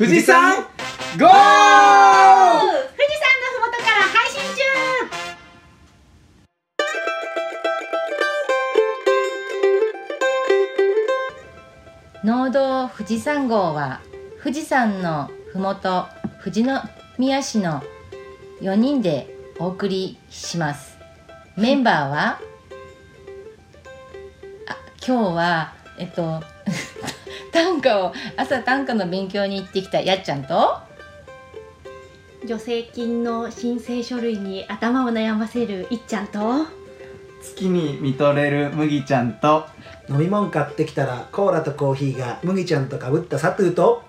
富士山ゴー！富士山のふもとから配信中農道富士山号は富士山のふもと富士宮市の4人でお送りしますメンバーはあ今日はえっと歌を朝短歌の勉強に行ってきたやっちゃんと？助成金の申請書類に頭を悩ませるいっちゃんと？月に見とれる麦ちゃんと？飲み物買ってきたらコーラとコーヒーが麦ちゃんとかぶったサトゥーと？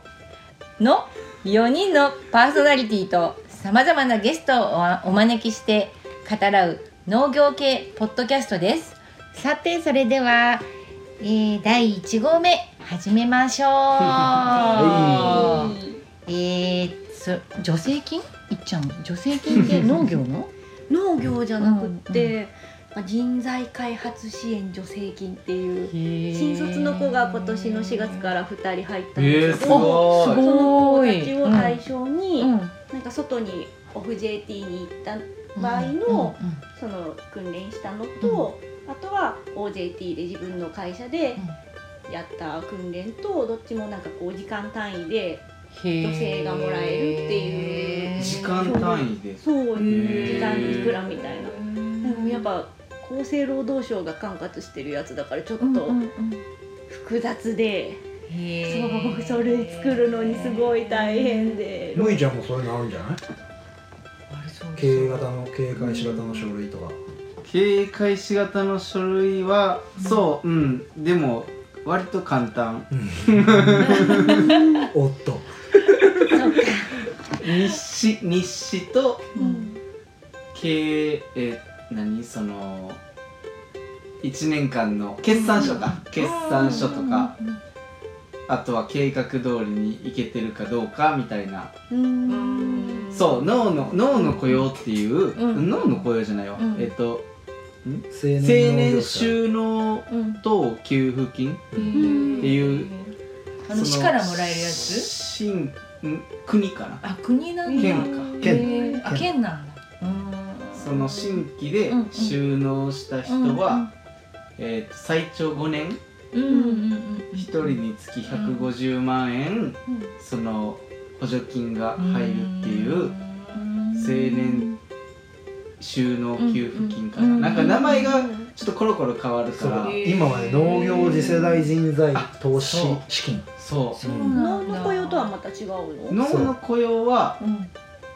の4人のパーソナリティとさまざまなゲストをお招きして語らう農業系ポッドキャストです。さてそれでは、えー、第1号目始めましょう、えー、そ助成金？いっちゃん助成金って農業の？農業じゃなくって、まあ人材開発支援助成金っていう新卒の子が今年の4月から2人入ったんですけど、ごいすごい。その子たちを対象に、うん。なんか外にオフ JT に行った場合の、その訓練したのと、あとは OJT で自分の会社でやった訓練とどっちもなんかこう時間単位で助助成がもらえるっていう。時間単位で。そうー。時間にいくらみたいな。でもやっぱ厚生労働省が管轄してるやつだからちょっと複雑で、そう書類作るのにすごい大変で。麦ちゃんもそういうのあるんじゃない？経営型の経営開始型の書類とか経営開始型の書類は、そううん。でも割と簡単。おっと。日誌日誌とうん。経営え何その1年間の決算書か、決算書とか、あとは計画通りにいけてるかどうかみたいな、うん。そう脳の脳の雇用っていう、うん。脳の雇用じゃないわ、うん。えっと青青年収納うんと給付金っていうあの市からもらえるやつ？新ん国かな。あ国なんだ。県か。県。あ県なんだ。うん。その新規で収納した人は、えーと最長5年。うんうんうんうん。1人につき150万円、その補助金が入るっていう青年収納給付金かな、うんなんか名前がちょっとコロコロ変わるから、そう今はね農業次世代人材投資。そう。資金。そそう脳なんだ。の雇用とはまた違う。う。の脳の雇用はうん。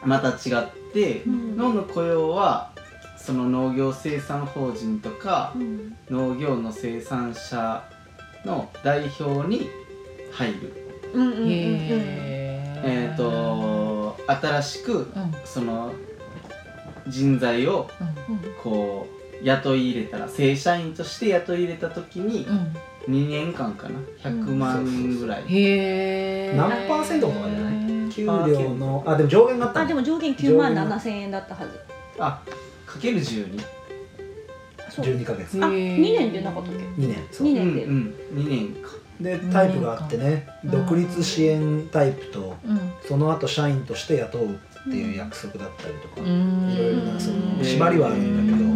また違って、うん。脳の雇用はその農業生産法人とかうん。農業の生産者の代表に入る、うんうんうんうん。えっ、と新しくうん。その人材をこう雇い入れたら正社員として雇い入れた時にうん。2年間かな？100万円ぐらい、へえ何パーセントとかじゃない？給料のあでも上限があったの？あでも上限9万7千円だったはず。あかける12そう。12ヶ月。あへー2年でなかったっけ？2年。そう。二うん年で。うん2年か。でタイプがあってね。うん独立支援タイプとうん。その後社員として雇うっていう約束だったりとか、うん。いろいろなそのうん。縛りはあるんだけど、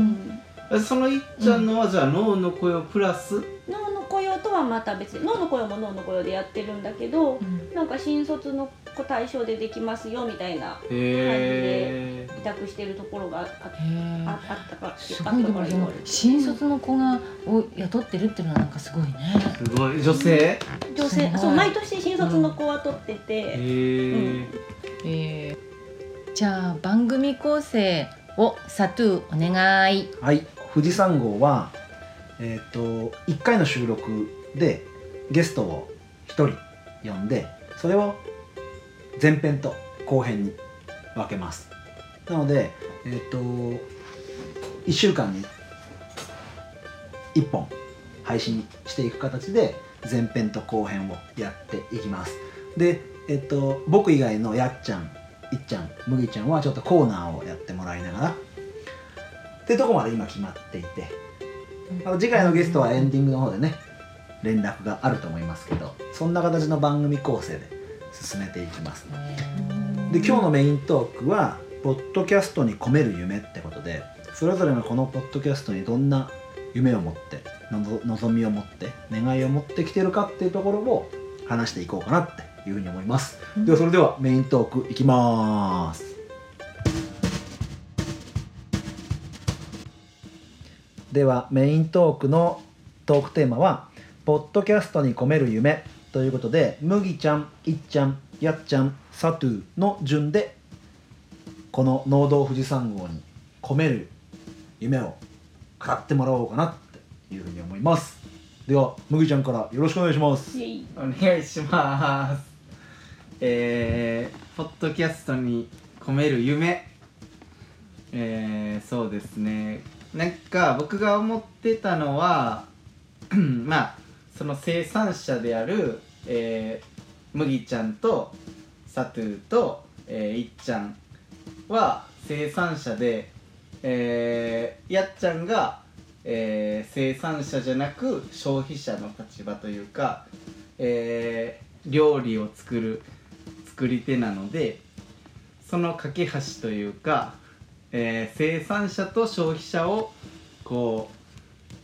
うん。そのいっちゃんのはじゃあ脳の雇用プラス？脳の雇用とはまた別に脳の雇用も脳の雇用でやってるんだけどなんか新卒の子対象でできますよみたいなへえ委託してるところがああへああったからすごいで新卒の子がを雇ってるっていうのはなんかすごいね。すごい。女性？女性そう毎年新卒の子は取ってへて、ええーじゃあ番組構成をサトゥーお願い。はい。富士山号はえっ、と1回の収録でゲストを1人呼んでそれを前編と後編に分けます。なのでえっ、と1週間に1本配信していく形で前編と後編をやっていきます。でえっ、と僕以外のやっちゃんいっちゃんむぎちゃんはちょっとコーナーをやってもらいながら。ってとこまで今決まっていて。次回のゲストはエンディングの方でね連絡があると思いますけどそんな形の番組構成で進めていきますで。今日のメイントークは「ポッドキャストに込める夢」ってことでそれぞれがこのポッドキャストにどんな夢を持ってのぞ望みを持って願いを持ってきてるかっていうところを話していこうかなっていうふうに思います、ではそれではメイントークいきます。ではメイントークのトークテーマは「ポッドキャストに込める夢」ということで麦ちゃんいっちゃんやっちゃんサトゥの順でこの農道富士山号に込める夢を語ってもらおうかなっていうふうに思います。では麦ちゃんからよろしくお願いします。お願いします。えー、ポッドキャストに込める夢。えー、そうですね。なんか僕が思ってたのは まあその生産者である、えー、麦ちゃんとサトゥーと、えー、いっちゃんは生産者で、えー、やっちゃんが、えー、生産者じゃなく消費者の立場というか、えー、料理を作る。作り手なのでその架け橋というか、えー、生産者と消費者をこ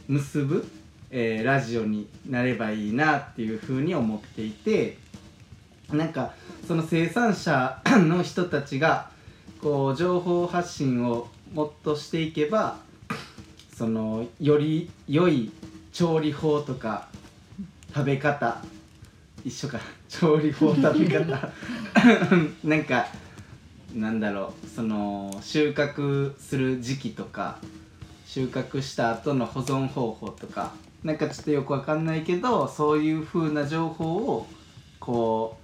う結ぶ、えーラジオになればいいなっていうふうに思っていてなんかその生産者の人たちがこう情報発信をもっとしていけばそのより良い調理法とか食べ方一緒か。調理法食べ方。なんかなんだろう。その収穫する時期とか収穫した後の保存方法とかなんかちょっとよくわかんないけどそういう風な情報をこ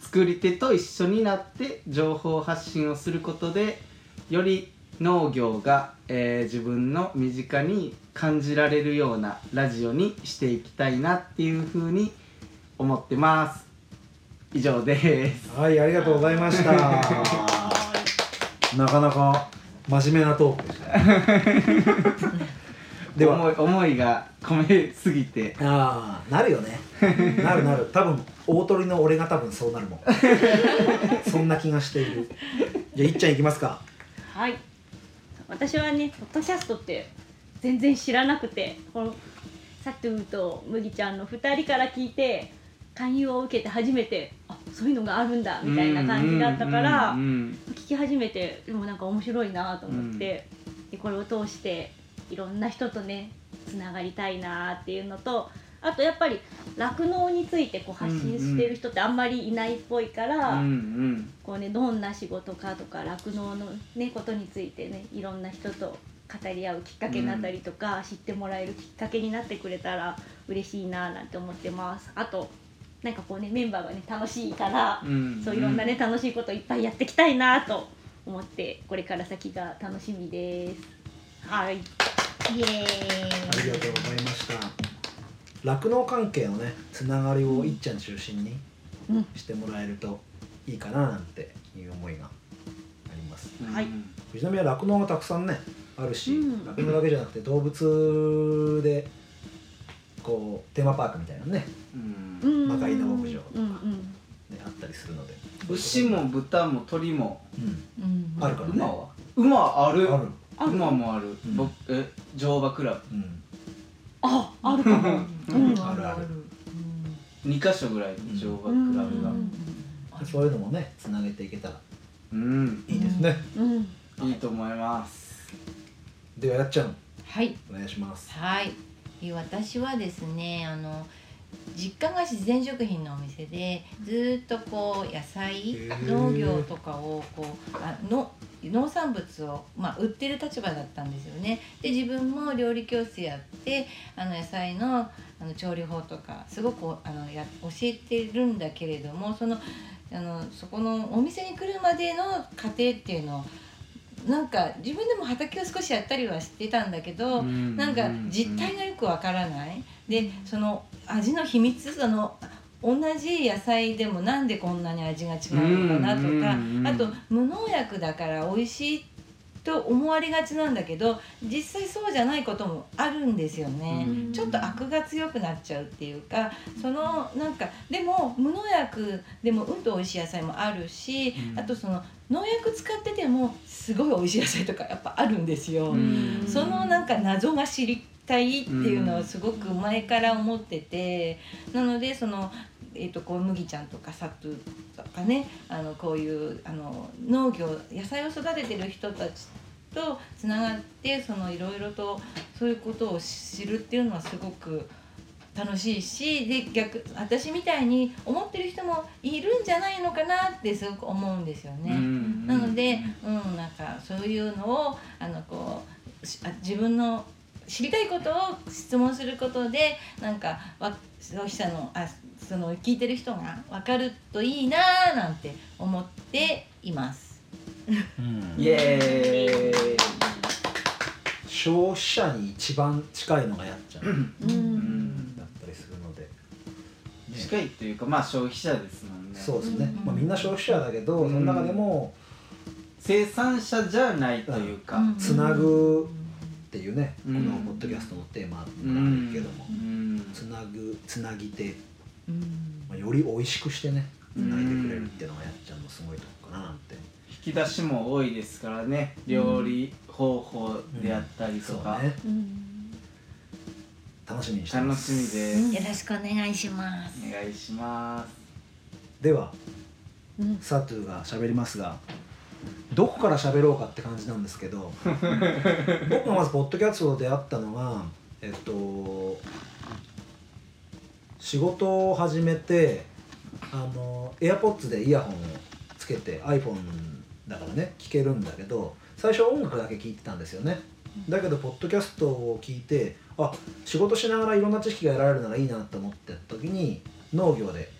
う作り手と一緒になって情報発信をすることでより農業が、えー自分の身近に感じられるようなラジオにしていきたいなっていう風に思ってます。以上です。はいありがとうございました。なかなか真面目なトークでしたね。では。思い思いが込めすぎて。ああなるよね。なるなる。多分大鳥の俺が多分そうなるもん。そんな気がしている。じゃあいっちゃんいきますか。はい。私はねポッドキャストって全然知らなくて。このサトゥーと麦ちゃんの2人から聞いて勧誘を受けて初めてあそういうのがあるんだみたいな感じだったからうんうんうん聞き始めてでもなんか面白いなと思って、でこれを通していろんな人とねつながりたいなっていうのとあとやっぱり酪農についてこう発信してる人ってあんまりいないっぽいから、うんうん。こうねどんな仕事かとか酪農のねことについてねいろんな人と語り合うきっかけになったりとか、知ってもらえるきっかけになってくれたら嬉しいななんて思ってます。あとなんかこうねメンバーがね楽しいから、うん。そういろんなね楽しいこといっぱいやっていきたいなと思ってこれから先が楽しみです。はい。イエーイ。ありがとうございました。酪農関係のねつながりをいっちゃん中心にうん。してもらえるといいかななんていう思いがあります。うん。はい。藤波は酪農がたくさんねあるしうん。酪農、だけじゃなくて動物でこうテーマパークみたいなのねうんうん。まかいの牧場とかうんうん。ねあったりするので。牛も豚も鳥もあるからね。馬は？馬ある。ある。ある。馬もある、ん。僕え乗馬クラブ。うん。ああるかも。うん。あるある。2箇所ぐらい乗馬クラブが。うん。そういうのもねつなげていけたらうん。いいですね、うん。いいと思います。ではやっちゃん。はい。お願いします。はい。え私はですねあの実家が自然食品のお店でずーっとこう野菜農業とかをこうあの農産物を、まあ、売ってる立場だったんですよね。で自分も料理教室やってあの野菜のあの調理法とかすごくあのや教えてるんだけれどもそのあのそこのお店に来るまでの過程っていうのをなんか自分でも畑を少しやったりはしてたんだけど、うんなんか実態がよくわからない。でその味の秘密その同じ野菜でもなんでこんなに味が違うのかなとかあと無農薬だから美味しいっと思われがちなんだけど実際そうじゃないこともあるんですよね、うん。ちょっと悪が強くなっちゃうっていうかそのなんかでも無農薬でもうんと美味しい野菜もあるし、うん。あとその農薬使っててもすごい美味しい野菜とかやっぱあるんですよ。うん。そのなんか謎が知りたいっていうのをすごく前から思ってて、なのでその、えー、とこう麦ちゃんとかサトゥとかねあのこういうあの農業野菜を育ててる人たちとつながってそのいろいろとそういうことを知るっていうのはすごく楽しいしで逆私みたいに思ってる人もいるんじゃないのかなってすごく思うんですよね。うんなので、うん、なんかそういうのをあのこう自分の知りたいことを質問することでなんかわ消費者のあその聞いてる人が分かるといいなーなんて思っています。うん。イエーイ。消費者に一番近いのがやっちゃう、ううん。んだったりするので、ね。近いというかまあ消費者ですもんね。そうですね、うん。まあ、みんな消費者だけど、うん。その中でも生産者じゃないというか、うん。つなぐっていうね、うん。このポッドキャストのテーマがあうんるけども、うん。つなぐつなぎ手、うんまあ、より美味しくしてねつうん。ないでくれるっていうのがやっちゃんのすごいとこかななんて、引き出しも多いですからね料理方法であったりとか、そうね。うん。楽しみにしてま楽すしみです、よろしくお願いします。お願いします。ではうん。サトゥが喋りますがどこから喋ろうかって感じなんですけど 僕がまずポッドキャストで出会ったのがえっと仕事を始めてあの AirPods でイヤホンをつけて iPhone だからね聞けるんだけど最初は音楽だけ聞いてたんですよね。だけどポッドキャストを聞いてあ仕事しながらいろんな知識が得られるならいいなと思ってた時に農業で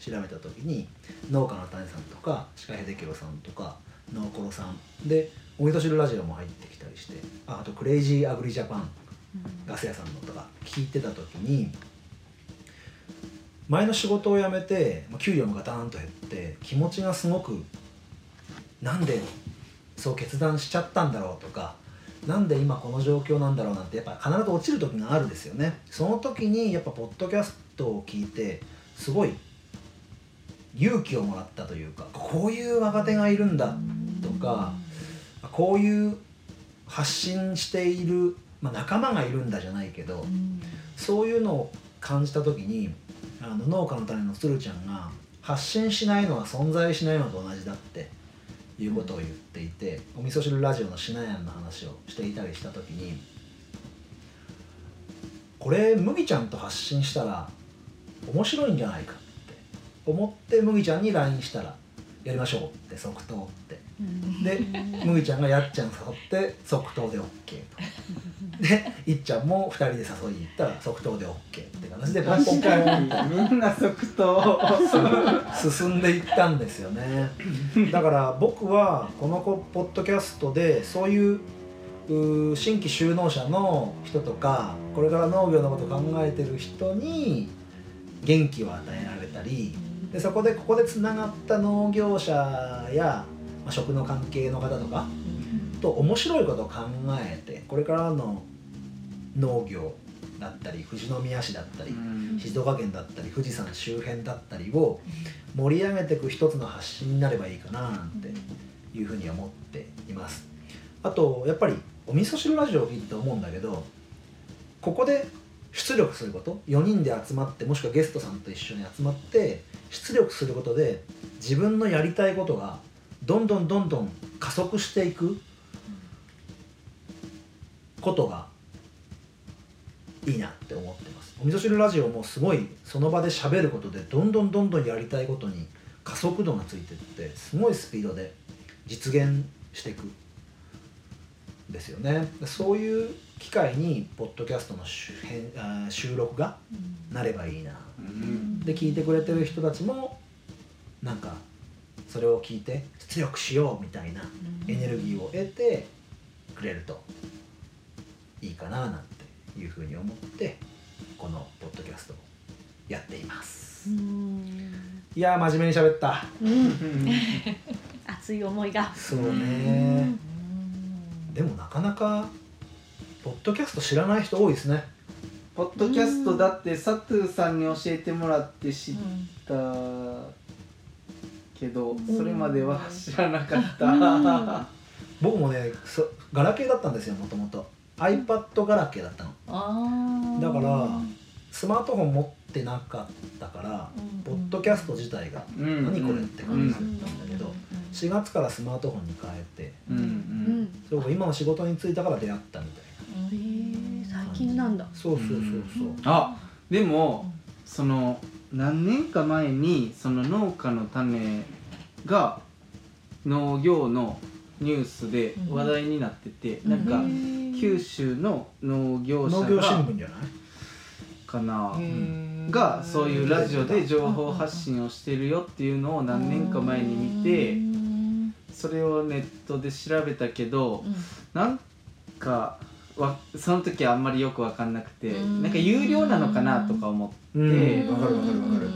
調べた時に農家の谷さんとか鹿秀樹郎さんとか農コロさんでお味噌汁ラジオも入ってきたりしてああとクレイジーアグリジャパンガス屋さんのとか聞いてた時に前の仕事を辞めてまあ給料もガタンと減って気持ちがすごくなんでそう決断しちゃったんだろうとかなんで今この状況なんだろうなんてやっぱ必ず落ちる時があるんですよね。その時にやっぱポッドキャストを聞いてすごい勇気をもらったというかこういう若手がいるんだとかこういう発信している、まあ、仲間がいるんだじゃないけどそういうのを感じた時にあの農家の種の鶴ちゃんが発信しないのは存在しないのと同じだっていうことを言っていてお味噌汁ラジオのシナヤンの話をしていたりした時にこれ麦ちゃんと発信したら面白いんじゃないかって思って麦ちゃんに LINE したらやりましょうって即答って。で麦ちゃんがやっちゃん誘って即答で OK と。でいっちゃんも2人で誘いに行ったら即答で OK って形でポンポンみんな即答進んでいったんですよね。だから僕はこのポッドキャストでそういう新規就農者の人とかこれから農業のことを考えてる人に元気を与えられたりでそこでここでつながった農業者や、まあ、食の関係の方とかと面白いことを考えてこれからの農業だったり富士宮市だったり、うん。静岡県だったり富士山周辺だったりを盛り上げていく一つの発信になればいいかななんていうふうに思っています。あとやっぱりお味噌汁ラジオを聞いてて思うんだけどここで出力すること4人で集まってもしくはゲストさんと一緒に集まって出力することで自分のやりたいことがどんどんどんどん加速していくことがいいなって思ってます。お味噌汁ラジオもすごいその場で喋ることでどんどんどんどんやりたいことに加速度がついてってすごいスピードで実現していくんですよね。そういう機会にポッドキャストの収録がなればいいな。うん。で聞いてくれてる人たちもなんかそれを聞いて出力しようみたいなエネルギーを得てくれるといいかななんていうふうに思ってこのポッドキャストをやっています。いやー真面目に喋った。うん。熱い思いが。そうね。でもなかなかポッドキャスト知らない人多いですね。ポッドキャストだってサトゥーさんに教えてもらって知ったけどそれまでは知らなかった。僕もねそガラケーだったんですよもともと iPad ガラケーだったの。だからスマートフォン持ってなかったから、ポッドキャスト自体がうん。何これって感じだったんだけど、4月からスマートフォンに変えてうんううん。んそうか今の仕事に就いたから出会ったみたいへえ最近なんだ。なそうそうそうそう。あでもその何年か前にその農家の種が農業のニュースで話題になってて、うん。なんかうん九州の農業者農業新が聞じゃない？かな？がそういうラジオで情報発信をしてるよっていうのを何年か前に見てうん。それをネットで調べたけどなんかわその時はあんまりよく分かんなくてうん。なんか有料なのかなとか思って。うん。わかるわかるわかる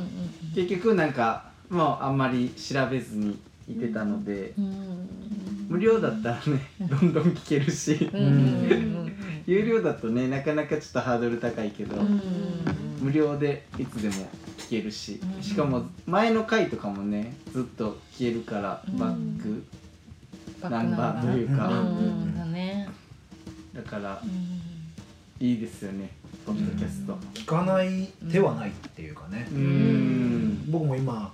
結局なんかもうあんまり調べずにいてたので無料だったらねどんどん聞けるし。有料だとねなかなかちょっとハードル高いけどうん。無料でいつでも聞けるし。うん。しかも前の回とかもねずっと聞けるからうん。バックナンバー。というか。うん。うんだからうんいいですよねポッドキャスト。聞かない手はないっていうかね。う、ん。僕も今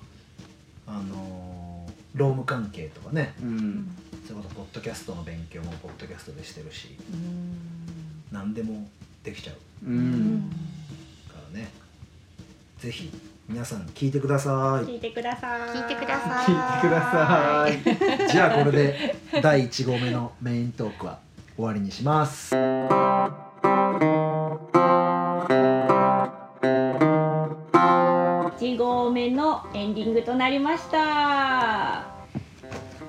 あのー労務関係とかね。うん。それこそポッドキャストの勉強もポッドキャストでしてるし。うん。何でもできちゃう。ううん。んからね。ぜひ皆さん聞いてください。聞いてください。聞いてください。聞いてください。じゃあこれで第1号目のメイントークは終わりにします。1号目のエンディングとなりました。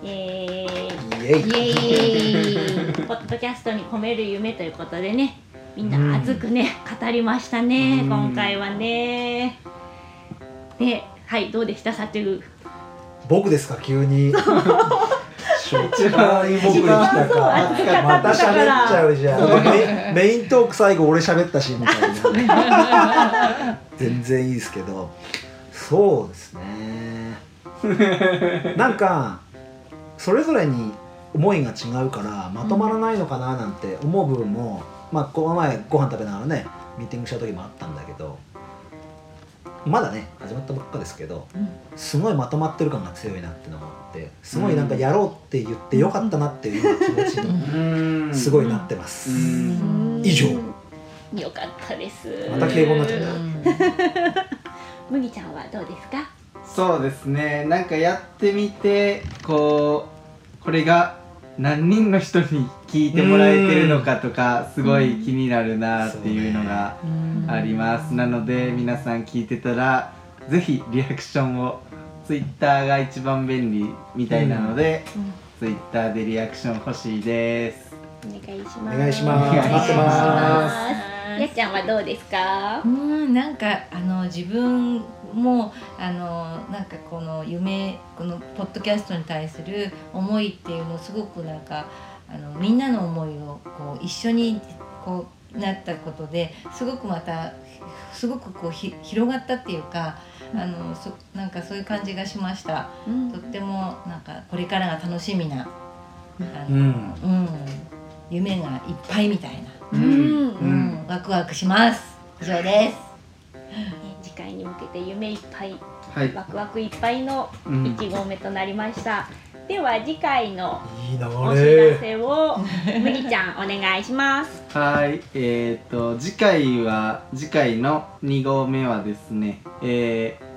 えー、イ。エイ。イエーイ。ポッドキャストに込める夢ということでねみんな熱くね、語りましたね、うん。今回はね。ではいどうでした？さてう僕ですか？急に。初 一番回僕に来たか熱かまた喋っちゃうじゃん。メイントーク最後俺喋ったしみたいな全然いいですけどそうですねなん。かそれぞれに思いが違うからまとまらないのかななん。て思う部分も、まあこの前ご飯食べながらねミーティングした時もあったん。だけどまだね始まったばっかですけどすごいまとまってる感が強いなってのもあってすごいなんかやろうって言ってよかったなっていうような気持ちにうん。すごいなってます、うん。以上。よかったです。また敬語になっちゃった麦ちゃんはどうですか？そうですね。なんかやってみてこうこれが何人の人に聞いてもらえてるのかとかすごい気になるなっていうのがあります。なので皆さん聞いてたらぜひリアクションを Twitter が一番便利みたいなので、Twitter でリアクション欲しいです。お願いします。お願いします。待ってます。やっちゃんはどうですか？うんなんかあの自分もあのなんかこの夢このポッドキャストに対する思いっていうのをすごくなんかあのみんなの思いをこう一緒にこうなったことですごくまたすごくこうひ広がったっていうかあのそなんかそういう感じがしました。うんとってもなんかこれからが楽しみなあうの、んうん夢がいっぱいみたいな、うんうんワクワクします。以上です。次回に向けて夢いっぱいはいワクワクいっぱいのうん1号目となりました、では次回のお流知られせを麦ちゃんお願いします。はい、えっ、と次回は次回の2号目はですね、えー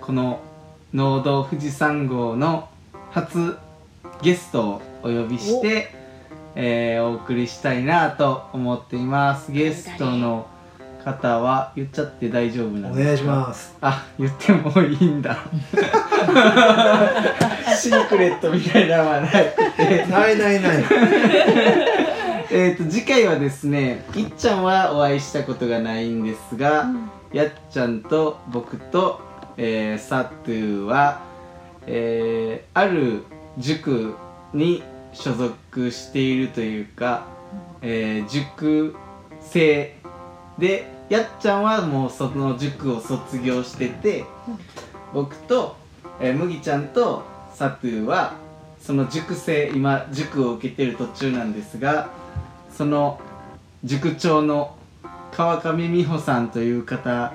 この農道富士山号の初ゲストをお呼びして、えーお送りしたいなと思っています。ゲストの方は言っちゃって大丈夫なんですか？お願いしますあ、言ってもいいんだ。シークレットみたいなのはなくて。ないないない えー、と次回はですねいっちゃんはお会いしたことがないんですが、やっちゃんと僕と、えー、サトゥーは、えーある塾に所属しているというか、えー塾生でやっちゃんはもうその塾を卒業してて、僕と、えー麦ちゃんとサトゥはその塾生今塾を受けてる途中なんですがその塾長の川上美穂さんという方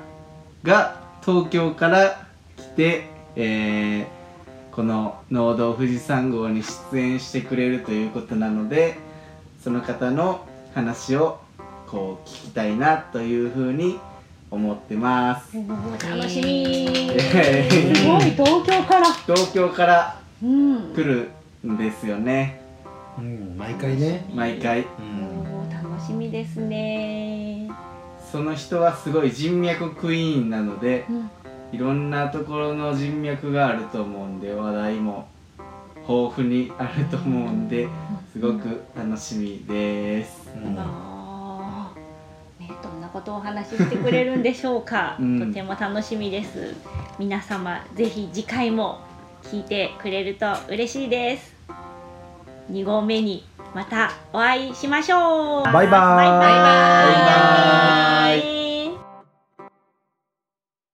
が東京から来て、えーこの「農道富士山号」に出演してくれるということなのでその方の話をこう聞きたいなというふうに思ってます。楽しみ。えーすごい東京から。東京からうん。来るんですよね。うん毎回ね。毎回。うんおー楽しみですね。その人はすごい人脈クイーンなのでうん。いろんなところの人脈があると思うんで話題も豊富にあると思うんですごく楽しみです。うんことをお話ししてくれるんでしょうか、うん。とても楽しみです。皆様ぜひ次回も聞いてくれると嬉しいです。2合目にまたお会いしましょう。バイバーイ。バイバーイ。バイバーイ